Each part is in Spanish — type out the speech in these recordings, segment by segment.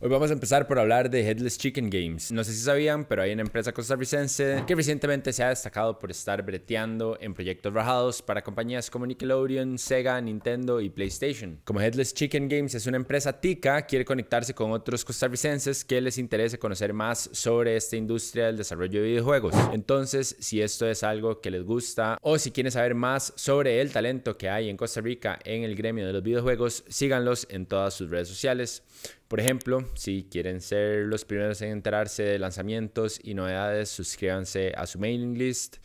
Hoy vamos a empezar por hablar de Headless Chicken Games. No sé si sabían, pero hay una empresa costarricense que recientemente se ha destacado por estar breteando en proyectos rajados para compañías como Nickelodeon, Sega, Nintendo y PlayStation. Como Headless Chicken Games es una empresa tica, quiere conectarse con otros costarricenses que les interese conocer más sobre esta industria del desarrollo de videojuegos. Entonces, si esto es algo que les gusta o si quieren saber más sobre el talento que hay en Costa Rica en el gremio de los videojuegos, síganlos en todas sus redes sociales. Por ejemplo, si quieren ser los primeros en enterarse de lanzamientos y novedades, suscríbanse a su mailing list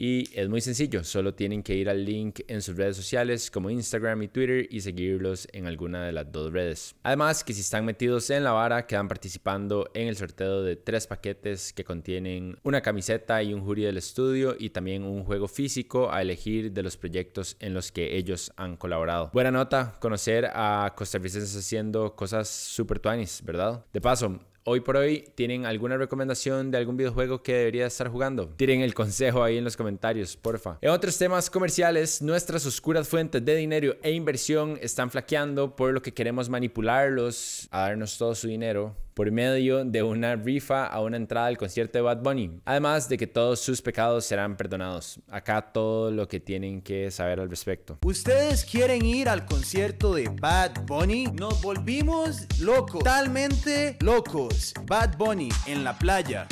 y es muy sencillo, solo tienen que ir al link en sus redes sociales como Instagram y Twitter y seguirlos en alguna de las dos redes. Además que si están metidos en la vara quedan participando en el sorteo de tres paquetes que contienen una camiseta y un jury del estudio y también un juego físico a elegir de los proyectos en los que ellos han colaborado. Buena nota conocer a costarricenses haciendo cosas super tuanis, ¿verdad? De paso, hoy por hoy tienen alguna recomendación de algún videojuego que debería estar jugando. Tiren el consejo ahí en los comentarios, porfa. En otros temas comerciales, nuestras oscuras fuentes de dinero e inversión están flaqueando por lo que queremos manipularlos a darnos todo su dinero por medio de una rifa a una entrada al concierto de Bad Bunny. Además de que todos sus pecados serán perdonados. Acá todo lo que tienen que saber al respecto. ¿Ustedes quieren ir al concierto de Bad Bunny? Nos volvimos locos, totalmente locos. Bad Bunny en la playa.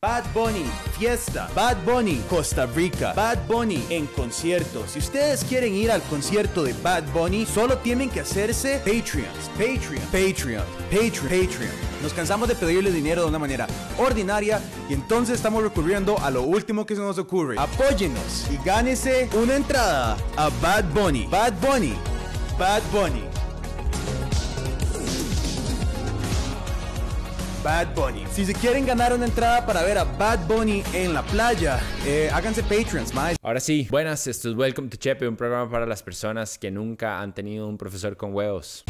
Bad Bunny, fiesta. Bad Bunny, Costa Rica. Bad Bunny en concierto. Si ustedes quieren ir al concierto de Bad Bunny, solo tienen que hacerse Patreons. Patreon, Patreon, Patreon, Patreon. Nos cansamos de pedirle dinero de una manera ordinaria y entonces estamos recurriendo a lo último que se nos ocurre. Apóyenos y gánese una entrada a Bad Bunny. Bad Bunny. Bad Bunny. Bad Bunny. Si se quieren ganar una entrada para ver a Bad Bunny en la playa, eh, háganse patrons, más. Ahora sí, buenas, esto es Welcome to Chepe, un programa para las personas que nunca han tenido un profesor con huevos.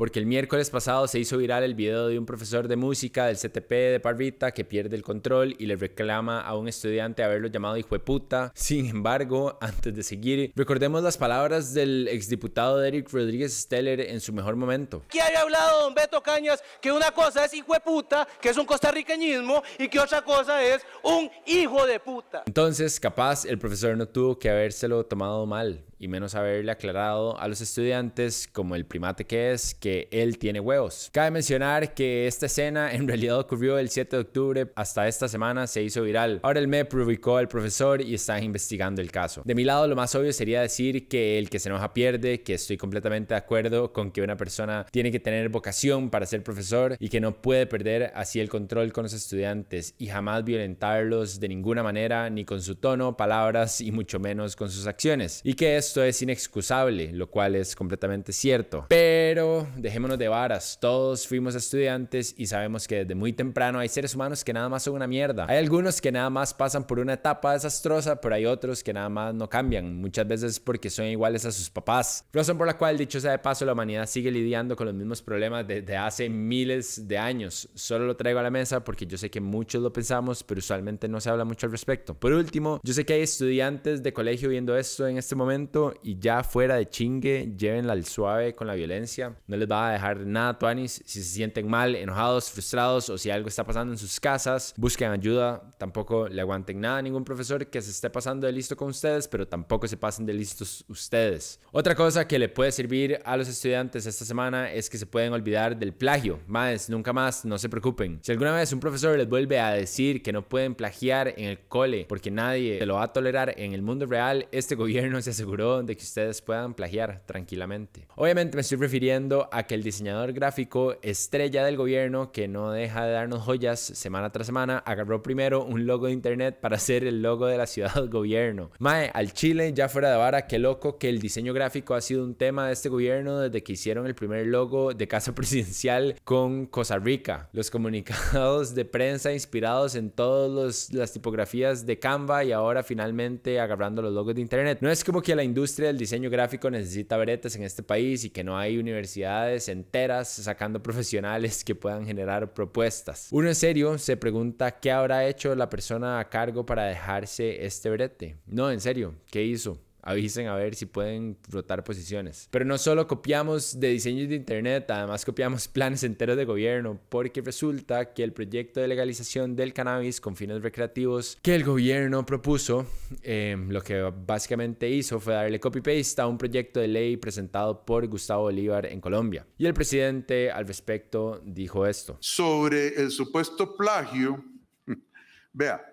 Porque el miércoles pasado se hizo viral el video de un profesor de música del CTP de Parvita que pierde el control y le reclama a un estudiante haberlo llamado hijo de puta. Sin embargo, antes de seguir, recordemos las palabras del exdiputado Eric Rodríguez Steller en su mejor momento. Aquí había hablado don Beto Cañas que una cosa es hijo de puta, que es un costarriqueñismo, y que otra cosa es un hijo de puta. Entonces, capaz el profesor no tuvo que habérselo tomado mal y menos haberle aclarado a los estudiantes como el primate que es que él tiene huevos. Cabe mencionar que esta escena en realidad ocurrió el 7 de octubre, hasta esta semana se hizo viral. Ahora el MEP ubicó al profesor y están investigando el caso. De mi lado lo más obvio sería decir que el que se enoja pierde, que estoy completamente de acuerdo con que una persona tiene que tener vocación para ser profesor y que no puede perder así el control con los estudiantes y jamás violentarlos de ninguna manera, ni con su tono, palabras y mucho menos con sus acciones. Y que esto es inexcusable, lo cual es completamente cierto. Pero dejémonos de varas, todos fuimos estudiantes y sabemos que desde muy temprano hay seres humanos que nada más son una mierda. Hay algunos que nada más pasan por una etapa desastrosa, pero hay otros que nada más no cambian, muchas veces porque son iguales a sus papás. Razón por la cual, dicho sea de paso, la humanidad sigue lidiando con los mismos problemas desde hace miles de años. Solo lo traigo a la mesa porque yo sé que muchos lo pensamos, pero usualmente no se habla mucho al respecto. Por último, yo sé que hay estudiantes de colegio viendo esto en este momento y ya fuera de chingue, llévenla al suave con la violencia. No les va a dejar nada tuanis si se sienten mal, enojados, frustrados o si algo está pasando en sus casas. Busquen ayuda. Tampoco le aguanten nada a ningún profesor que se esté pasando de listo con ustedes, pero tampoco se pasen de listos ustedes. Otra cosa que le puede servir a los estudiantes esta semana es que se pueden olvidar del plagio. Más, nunca más, no se preocupen. Si alguna vez un profesor les vuelve a decir que no pueden plagiar en el cole porque nadie se lo va a tolerar en el mundo real, este gobierno se aseguró de que ustedes puedan plagiar tranquilamente. Obviamente me estoy refiriendo a que el diseñador gráfico estrella del gobierno, que no deja de darnos joyas semana tras semana, agarró primero un logo de internet para hacer el logo de la ciudad gobierno. Mae, al Chile, ya fuera de vara, qué loco que el diseño gráfico ha sido un tema de este gobierno desde que hicieron el primer logo de casa presidencial con Costa Rica. Los comunicados de prensa inspirados en todas las tipografías de Canva y ahora finalmente agarrando los logos de internet. No es como que la industria del diseño gráfico necesita bretes en este país y que no hay universidades enteras sacando profesionales que puedan generar propuestas. Uno en serio se pregunta qué habrá hecho la persona a cargo para dejarse este brete. No, en serio, ¿qué hizo? Avisen a ver si pueden rotar posiciones. Pero no solo copiamos de diseños de internet, además copiamos planes enteros de gobierno, porque resulta que el proyecto de legalización del cannabis con fines recreativos que el gobierno propuso, em, lo que básicamente hizo fue darle copy-paste a un proyecto de ley presentado por Gustavo Bolívar en Colombia. Y el presidente al respecto dijo esto. Sobre el supuesto plagio, vea,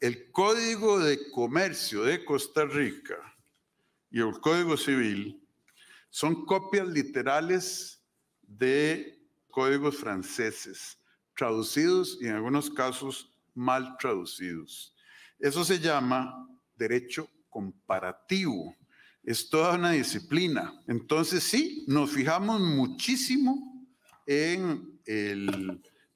el Código de Comercio de Costa Rica y el Código Civil son copias literales de códigos franceses, traducidos y en algunos casos mal traducidos. Eso se llama derecho comparativo. Es toda una disciplina. Entonces sí, nos fijamos muchísimo en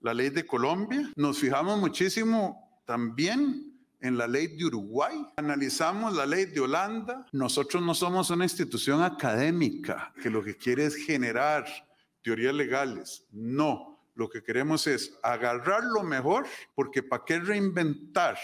la ley de Colombia, nos fijamos muchísimo también en la ley de Uruguay, analizamos la ley de Holanda. Nosotros no somos una institución académica que lo que quiere es generar teorías legales. No, lo que queremos es agarrar lo mejor, porque ¿para qué reinventar?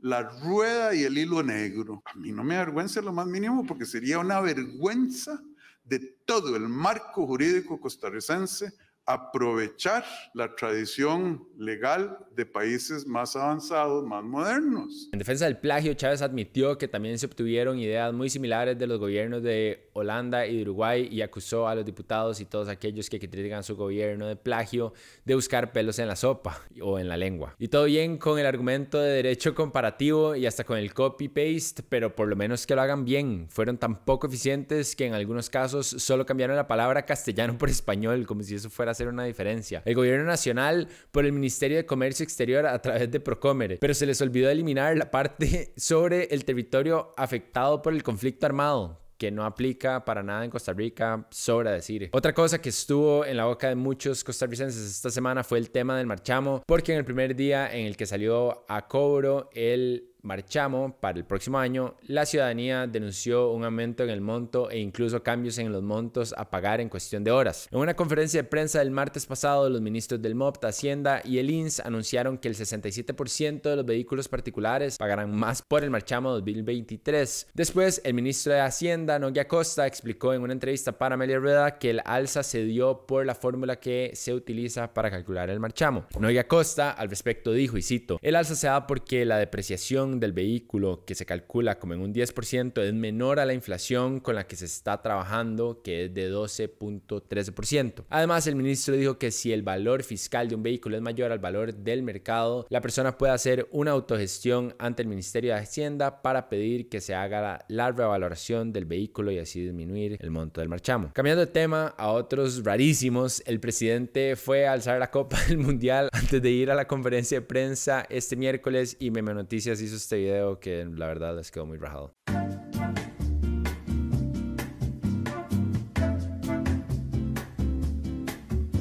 la rueda y el hilo negro. A mí no me avergüenza lo más mínimo porque sería una vergüenza de todo el marco jurídico costarricense aprovechar la tradición legal de países más avanzados, más modernos. En defensa del plagio, Chávez admitió que también se obtuvieron ideas muy similares de los gobiernos de Holanda y de Uruguay y acusó a los diputados y todos aquellos que critican su gobierno de plagio de buscar pelos en la sopa o en la lengua. Y todo bien con el argumento de derecho comparativo y hasta con el copy-paste, pero por lo menos que lo hagan bien. Fueron tan poco eficientes que en algunos casos solo cambiaron la palabra castellano por español, como si eso fuera hacer una diferencia. El gobierno nacional por el Ministerio de Comercio Exterior a través de Procomere, pero se les olvidó eliminar la parte sobre el territorio afectado por el conflicto armado que no aplica para nada en Costa Rica, sobra decir. Otra cosa que estuvo en la boca de muchos costarricenses esta semana fue el tema del marchamo, porque en el primer día en el que salió a cobro el marchamo para el próximo año, la ciudadanía denunció un aumento en el monto e incluso cambios en los montos a pagar en cuestión de horas. En una conferencia de prensa del martes pasado, los ministros del MOPT, Hacienda y el INS anunciaron que el 67% de los vehículos particulares pagarán más por el marchamo 2023. Después, el ministro de Hacienda, Noguia Costa, explicó en una entrevista para Amelia Rueda que el alza se dio por la fórmula que se utiliza para calcular el marchamo. Noguia Costa al respecto dijo, y cito, el alza se da porque la depreciación del vehículo, que se calcula como en un 10%, es menor a la inflación con la que se está trabajando, que es de 12.13%. Además, el ministro dijo que si el valor fiscal de un vehículo es mayor al valor del mercado, la persona puede hacer una autogestión ante el Ministerio de Hacienda para pedir que se haga la, la revaloración del vehículo y así disminuir el monto del marchamo. Cambiando de tema a otros rarísimos, el presidente fue a alzar la Copa del Mundial antes de ir a la conferencia de prensa este miércoles y Meme Noticias hizo este video que la verdad les quedó muy rajado.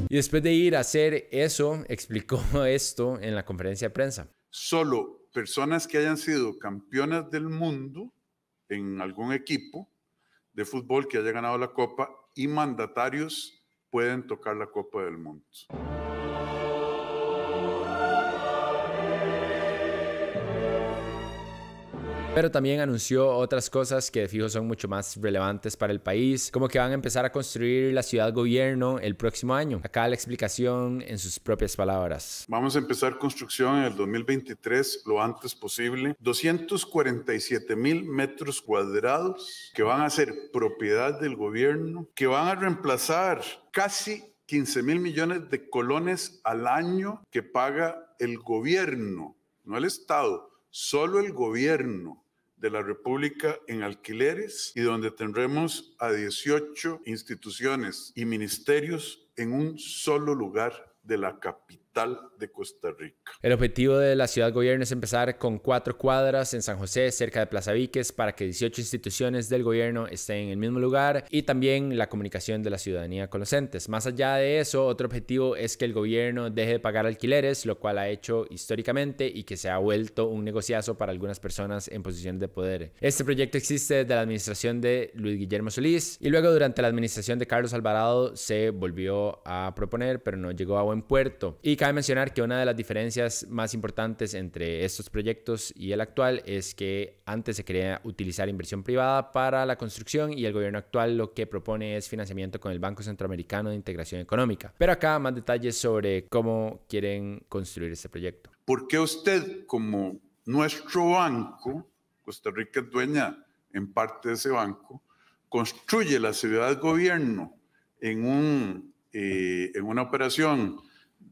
Y después de ir a hacer eso, explicó esto en la conferencia de prensa. Solo personas que hayan sido campeonas del mundo en algún equipo de fútbol que haya ganado la copa y mandatarios pueden tocar la copa del mundo. Pero también anunció otras cosas que de fijo son mucho más relevantes para el país, como que van a empezar a construir la ciudad gobierno el próximo año. Acá la explicación en sus propias palabras. Vamos a empezar construcción en el 2023 lo antes posible. 247 mil metros cuadrados que van a ser propiedad del gobierno, que van a reemplazar casi 15 mil millones de colones al año que paga el gobierno, no el Estado, solo el gobierno de la República en alquileres y donde tendremos a 18 instituciones y ministerios en un solo lugar de la capital de Costa Rica. El objetivo de la ciudad gobierno es empezar con cuatro cuadras en San José, cerca de Plaza Víquez, para que 18 instituciones del gobierno estén en el mismo lugar y también la comunicación de la ciudadanía con los entes. Más allá de eso, otro objetivo es que el gobierno deje de pagar alquileres, lo cual ha hecho históricamente y que se ha vuelto un negociazo para algunas personas en posición de poder. Este proyecto existe desde la administración de Luis Guillermo Solís y luego durante la administración de Carlos Alvarado se volvió a proponer, pero no llegó a buen puerto. Y cabe mencionar que una de las diferencias más importantes entre estos proyectos y el actual es que antes se quería utilizar inversión privada para la construcción y el gobierno actual lo que propone es financiamiento con el Banco Centroamericano de Integración Económica. Pero acá más detalles sobre cómo quieren construir este proyecto. ¿Por qué usted como nuestro banco, Costa Rica es dueña en parte de ese banco, construye la ciudad gobierno en, un, eh, en una operación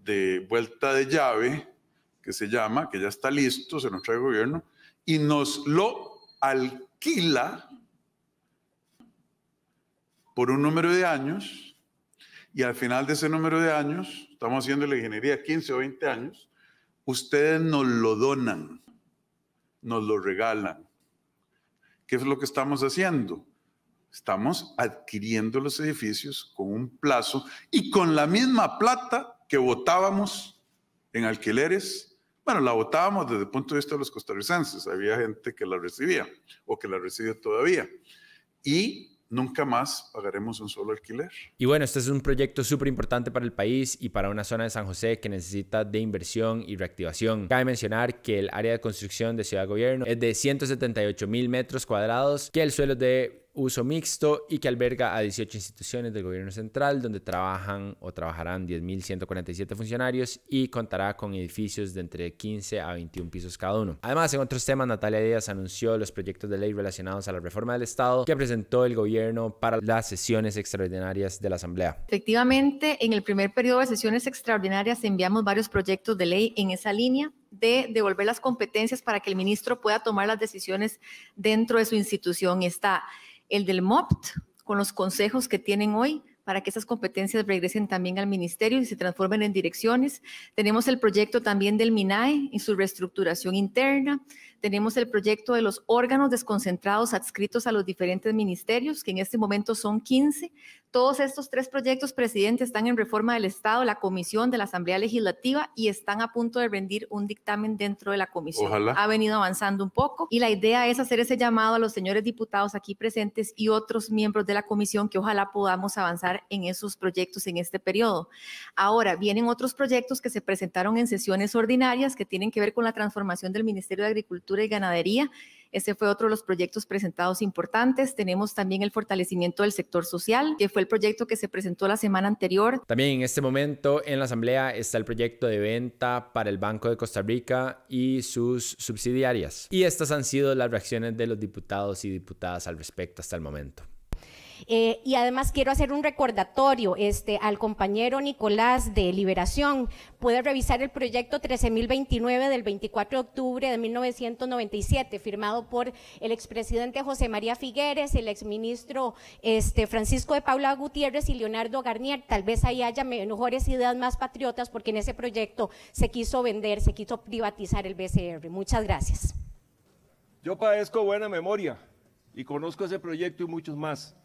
de vuelta de llave, que se llama, que ya está listo, se nos trae el gobierno, y nos lo alquila por un número de años, y al final de ese número de años, estamos haciendo la ingeniería 15 o 20 años, ustedes nos lo donan, nos lo regalan. ¿Qué es lo que estamos haciendo? Estamos adquiriendo los edificios con un plazo y con la misma plata que votábamos en alquileres, bueno, la votábamos desde el punto de vista de los costarricenses, había gente que la recibía o que la recibe todavía. Y nunca más pagaremos un solo alquiler. Y bueno, este es un proyecto súper importante para el país y para una zona de San José que necesita de inversión y reactivación. Cabe mencionar que el área de construcción de Ciudad Gobierno es de 178 mil metros cuadrados, que el suelo es de uso mixto y que alberga a 18 instituciones del gobierno central donde trabajan o trabajarán 10.147 funcionarios y contará con edificios de entre 15 a 21 pisos cada uno. Además, en otros temas, Natalia Díaz anunció los proyectos de ley relacionados a la reforma del Estado que presentó el gobierno para las sesiones extraordinarias de la Asamblea. Efectivamente, en el primer periodo de sesiones extraordinarias enviamos varios proyectos de ley en esa línea de devolver las competencias para que el ministro pueda tomar las decisiones dentro de su institución. Está el del MOPT, con los consejos que tienen hoy para que esas competencias regresen también al ministerio y se transformen en direcciones. Tenemos el proyecto también del MINAE y su reestructuración interna. Tenemos el proyecto de los órganos desconcentrados adscritos a los diferentes ministerios, que en este momento son 15. Todos estos tres proyectos, presidente, están en reforma del Estado, la comisión de la Asamblea Legislativa y están a punto de rendir un dictamen dentro de la comisión. Ha venido avanzando un poco y la idea es hacer ese llamado a los señores diputados aquí presentes y otros miembros de la comisión que ojalá podamos avanzar en esos proyectos en este periodo. Ahora, vienen otros proyectos que se presentaron en sesiones ordinarias que tienen que ver con la transformación del Ministerio de Agricultura y Ganadería ese fue otro de los proyectos presentados importantes. Tenemos también el fortalecimiento del sector social, que fue el proyecto que se presentó la semana anterior. También en este momento en la Asamblea está el proyecto de venta para el Banco de Costa Rica y sus subsidiarias. Y estas han sido las reacciones de los diputados y diputadas al respecto hasta el momento. Eh, y además quiero hacer un recordatorio este, al compañero Nicolás de Liberación. Puede revisar el proyecto 13.029 del 24 de octubre de 1997, firmado por el expresidente José María Figueres, el exministro este, Francisco de Paula Gutiérrez y Leonardo Garnier. Tal vez ahí haya mejores ideas más patriotas porque en ese proyecto se quiso vender, se quiso privatizar el BCR. Muchas gracias. Yo padezco buena memoria y conozco ese proyecto y muchos más.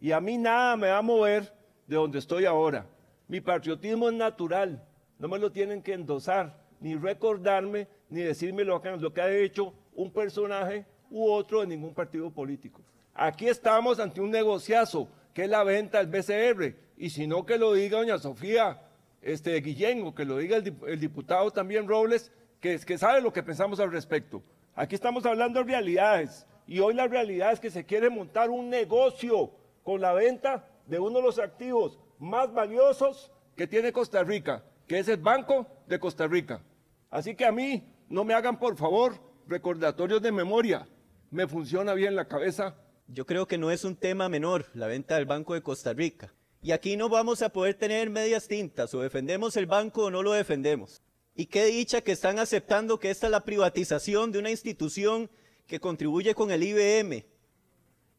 Y a mí nada me va a mover de donde estoy ahora. Mi patriotismo es natural, no me lo tienen que endosar, ni recordarme, ni decirme lo que, lo que ha hecho un personaje u otro de ningún partido político. Aquí estamos ante un negociazo, que es la venta del BCR, y si no que lo diga doña Sofía este, Guillén, que lo diga el, diputado también Robles, que, que sabe lo que pensamos al respecto. Aquí estamos hablando de realidades, y hoy la realidad es que se quiere montar un negocio con la venta de uno de los activos más valiosos que tiene Costa Rica, que es el Banco de Costa Rica. Así que a mí no me hagan por favor recordatorios de memoria, me funciona bien la cabeza. Yo creo que no es un tema menor la venta del Banco de Costa Rica. Y aquí no vamos a poder tener medias tintas, o defendemos el banco o no lo defendemos. Y qué dicha que están aceptando que esta es la privatización de una institución que contribuye con el IBM.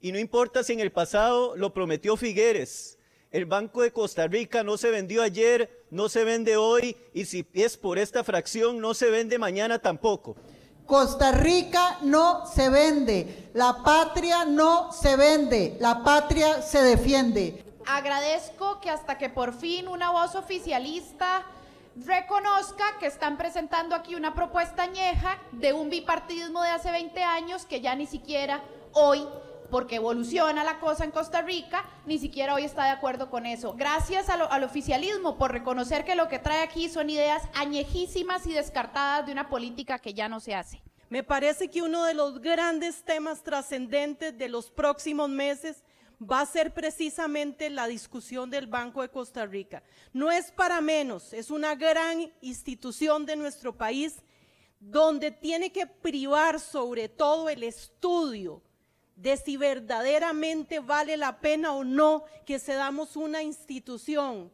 Y no importa si en el pasado lo prometió Figueres. El Banco de Costa Rica no se vendió ayer, no se vende hoy y si es por esta fracción no se vende mañana tampoco. Costa Rica no se vende, la patria no se vende, la patria se defiende. Agradezco que hasta que por fin una voz oficialista reconozca que están presentando aquí una propuesta añeja de un bipartidismo de hace 20 años que ya ni siquiera hoy porque evoluciona la cosa en Costa Rica, ni siquiera hoy está de acuerdo con eso. Gracias al oficialismo por reconocer que lo que trae aquí son ideas añejísimas y descartadas de una política que ya no se hace. Me parece que uno de los grandes temas trascendentes de los próximos meses va a ser precisamente la discusión del Banco de Costa Rica. No es para menos, es una gran institución de nuestro país donde tiene que privar sobre todo el estudio de si verdaderamente vale la pena o no que se damos una institución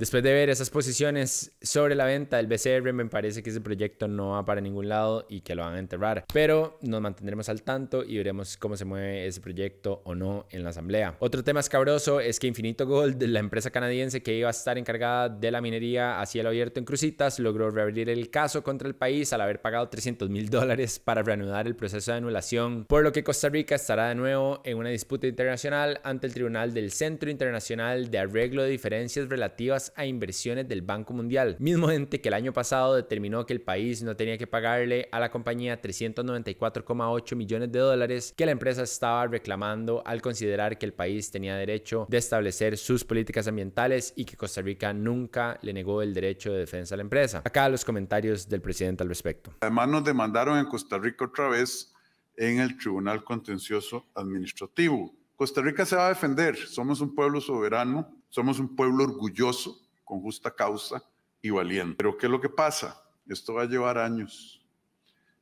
Después de ver esas posiciones sobre la venta del BCR, me parece que ese proyecto no va para ningún lado y que lo van a enterrar. Pero nos mantendremos al tanto y veremos cómo se mueve ese proyecto o no en la asamblea. Otro tema escabroso es que Infinito Gold, la empresa canadiense que iba a estar encargada de la minería a cielo abierto en Crucitas, logró reabrir el caso contra el país al haber pagado 300 mil dólares para reanudar el proceso de anulación, por lo que Costa Rica estará de nuevo en una disputa internacional ante el Tribunal del Centro Internacional de Arreglo de Diferencias Relativas a inversiones del Banco Mundial, mismo ente que el año pasado determinó que el país no tenía que pagarle a la compañía 394,8 millones de dólares que la empresa estaba reclamando al considerar que el país tenía derecho de establecer sus políticas ambientales y que Costa Rica nunca le negó el derecho de defensa a la empresa. Acá los comentarios del presidente al respecto. Además nos demandaron en Costa Rica otra vez en el Tribunal Contencioso Administrativo. Costa Rica se va a defender, somos un pueblo soberano, somos un pueblo orgulloso, con justa causa y valiente. Pero ¿qué es lo que pasa? Esto va a llevar años.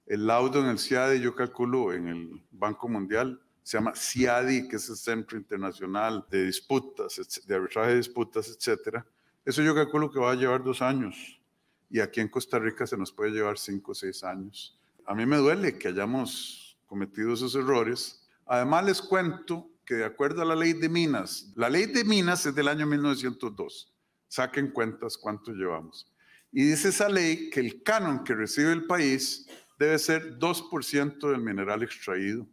El laudo en el CIADI, yo calculo en el Banco Mundial, se llama CIADI, que es el Centro Internacional de Disputas, de Arbitraje de Disputas, etcétera. Eso yo calculo que va a llevar dos años. Y aquí en Costa Rica se nos puede llevar cinco o seis años. A mí me duele que hayamos cometido esos errores. Además les cuento que de acuerdo a la ley de minas, la ley de minas es del año 1902 saquen cuentas cuánto llevamos. Y dice esa ley que el canon que recibe el país debe ser 2% del mineral extraído.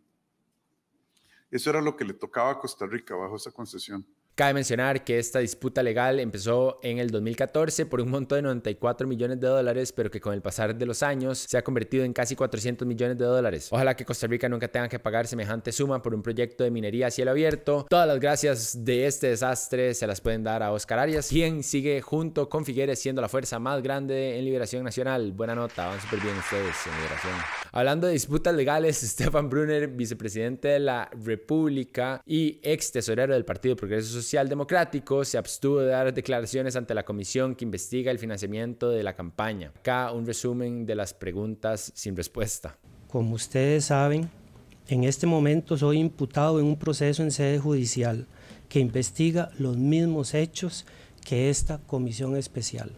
Eso era lo que le tocaba a Costa Rica bajo esa concesión. Cabe mencionar que esta disputa legal empezó en el 2014 por un monto de 94 millones de dólares, pero que con el pasar de los años se ha convertido en casi 400 millones de dólares. Ojalá que Costa Rica nunca tenga que pagar semejante suma por un proyecto de minería a cielo abierto. Todas las gracias de este desastre se las pueden dar a Oscar Arias, quien sigue junto con Figueres siendo la fuerza más grande en Liberación Nacional. Buena nota, van súper bien ustedes en Liberación. Hablando de disputas legales, Stefan Brunner, vicepresidente de la República y ex tesorero del Partido Progreso Social, Social Democrático se abstuvo de dar declaraciones ante la comisión que investiga el financiamiento de la campaña. Acá un resumen de las preguntas sin respuesta. Como ustedes saben, en este momento soy imputado en un proceso en sede judicial que investiga los mismos hechos que esta comisión especial.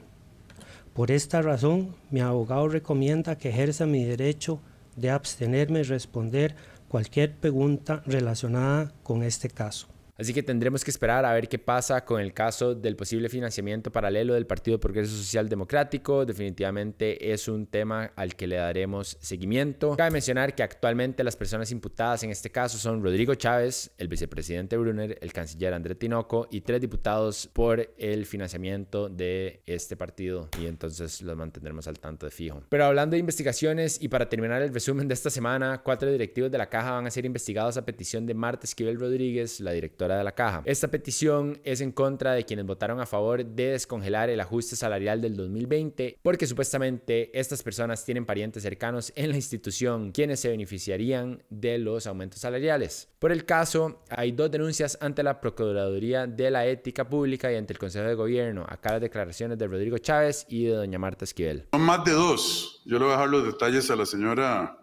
Por esta razón, mi abogado recomienda que ejerza mi derecho de abstenerme y responder cualquier pregunta relacionada con este caso. Así que tendremos que esperar a ver qué pasa con el caso del posible financiamiento paralelo del Partido Progreso Social Democrático. Definitivamente es un tema al que le daremos seguimiento. Cabe mencionar que actualmente las personas imputadas en este caso son Rodrigo Chávez, el vicepresidente Brunner, el canciller André Tinoco y tres diputados por el financiamiento de este partido. Y entonces los mantendremos al tanto de fijo. Pero hablando de investigaciones y para terminar el resumen de esta semana, cuatro directivos de la caja van a ser investigados a petición de Marta Esquivel Rodríguez, la directora de la caja. Esta petición es en contra de quienes votaron a favor de descongelar el ajuste salarial del 2020 porque supuestamente estas personas tienen parientes cercanos en la institución quienes se beneficiarían de los aumentos salariales. Por el caso, hay dos denuncias ante la Procuraduría de la Ética Pública y ante el Consejo de Gobierno. Acá las declaraciones de Rodrigo Chávez y de doña Marta Esquivel. Son más de dos. Yo le voy a dejar los detalles a la señora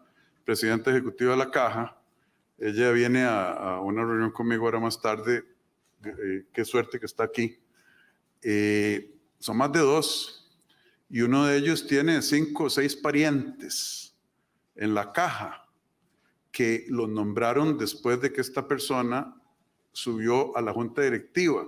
presidenta ejecutiva de la caja ella viene a, una reunión conmigo ahora más tarde. Eh, qué suerte que está aquí. Eh, son más de dos. Y uno de ellos tiene cinco o seis parientes en la caja que lo nombraron después de que esta persona subió a la junta directiva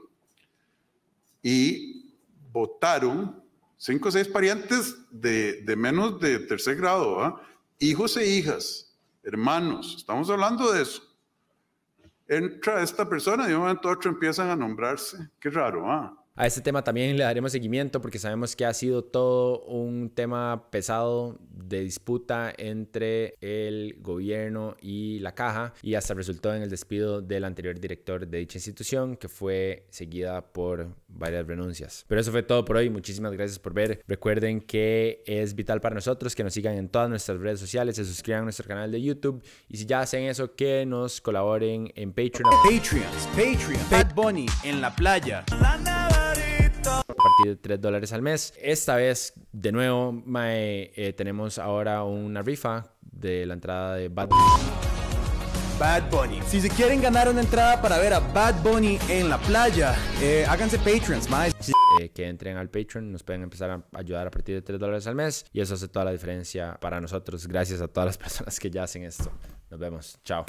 y votaron cinco o seis parientes de, de menos de tercer grado, ¿ah? hijos e hijas, hermanos, estamos hablando de eso. Entra esta persona y de un momento a otro empiezan a nombrarse. Qué raro, ¿ah? A este tema también le daremos seguimiento porque sabemos que ha sido todo un tema pesado de disputa entre el gobierno y la caja y hasta resultó en el despido del anterior director de dicha institución que fue seguida por varias renuncias. Pero eso fue todo por hoy. Muchísimas gracias por ver. Recuerden que es vital para nosotros que nos sigan en todas nuestras redes sociales, se suscriban a nuestro canal de YouTube y si ya hacen eso que nos colaboren en Patreon. Patreons, Patreon, Bad Bunny en la playa. A partir de 3 dólares al mes. Esta vez, de nuevo, mae, eh, tenemos ahora una rifa de la entrada de Bad Bad Bunny. Si se quieren ganar una entrada para ver a Bad Bunny en la playa, eh, háganse Patreons, más. eh, que entren al Patreon, nos pueden empezar a ayudar a partir de 3 dólares al mes y eso hace toda la diferencia para nosotros. Gracias a todas las personas que ya hacen esto. Nos vemos. Chao.